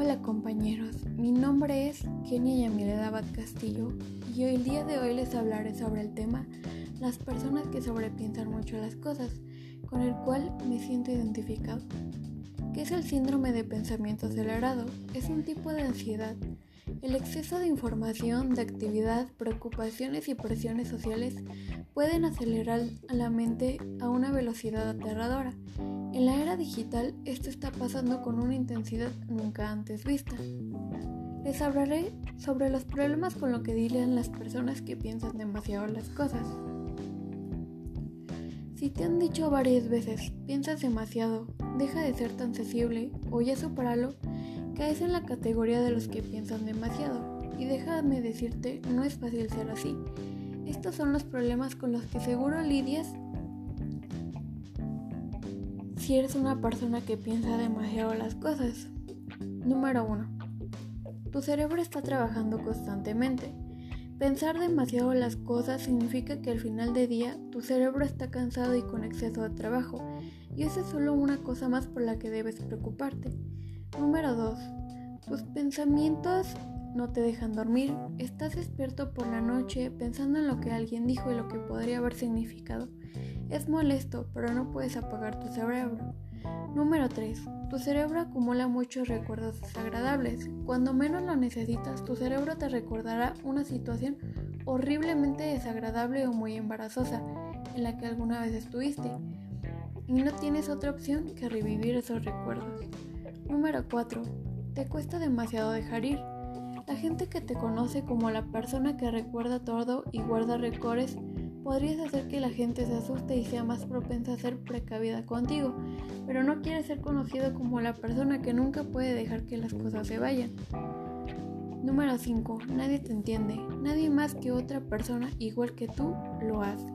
Hola compañeros, mi nombre es Kenia Yamile Abad Castillo y el día de hoy les hablaré sobre el tema las personas que sobrepiensan mucho las cosas, con el cual me siento identificado. ¿Qué es el síndrome de pensamiento acelerado? Es un tipo de ansiedad el exceso de información, de actividad, preocupaciones y presiones sociales pueden acelerar a la mente a una velocidad aterradora. En la era digital esto está pasando con una intensidad nunca antes vista. Les hablaré sobre los problemas con lo que lidian las personas que piensan demasiado las cosas. Si te han dicho varias veces, piensas demasiado, deja de ser tan sensible o ya superalo, caes en la categoría de los que piensan demasiado. Y déjame decirte, no es fácil ser así. Estos son los problemas con los que seguro lidias si eres una persona que piensa demasiado las cosas. Número 1. Tu cerebro está trabajando constantemente. Pensar demasiado las cosas significa que al final del día tu cerebro está cansado y con exceso de trabajo, y eso es solo una cosa más por la que debes preocuparte. Número 2. Tus pensamientos no te dejan dormir, estás despierto por la noche pensando en lo que alguien dijo y lo que podría haber significado. Es molesto, pero no puedes apagar tu cerebro. Número 3. Tu cerebro acumula muchos recuerdos desagradables. Cuando menos lo necesitas, tu cerebro te recordará una situación horriblemente desagradable o muy embarazosa en la que alguna vez estuviste. Y no tienes otra opción que revivir esos recuerdos. Número 4. Te cuesta demasiado dejar ir. La gente que te conoce como la persona que recuerda todo y guarda recordes podrías hacer que la gente se asuste y sea más propensa a ser precavida contigo, pero no quieres ser conocido como la persona que nunca puede dejar que las cosas se vayan. Número 5. Nadie te entiende. Nadie más que otra persona igual que tú lo hace.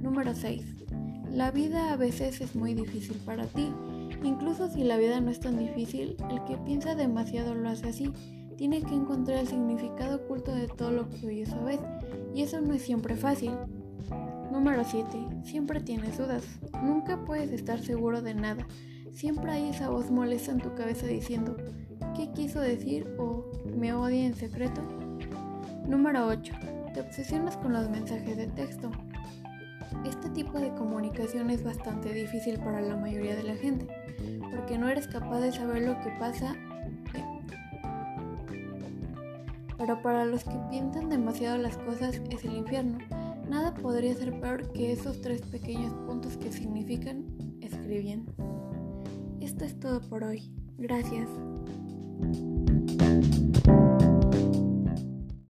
Número 6. La vida a veces es muy difícil para ti. Incluso si la vida no es tan difícil, el que piensa demasiado lo hace así tiene que encontrar el significado oculto de todo lo que oye su vez, y eso no es siempre fácil. Número 7. Siempre tienes dudas. Nunca puedes estar seguro de nada. Siempre hay esa voz molesta en tu cabeza diciendo, ¿qué quiso decir? o ¿me odia en secreto? Número 8. Te obsesionas con los mensajes de texto. Este tipo de comunicación es bastante difícil para la mayoría de la gente, porque no eres capaz de saber lo que pasa pero para los que piensan demasiado las cosas es el infierno. Nada podría ser peor que esos tres pequeños puntos que significan escribiendo. Esto es todo por hoy. Gracias.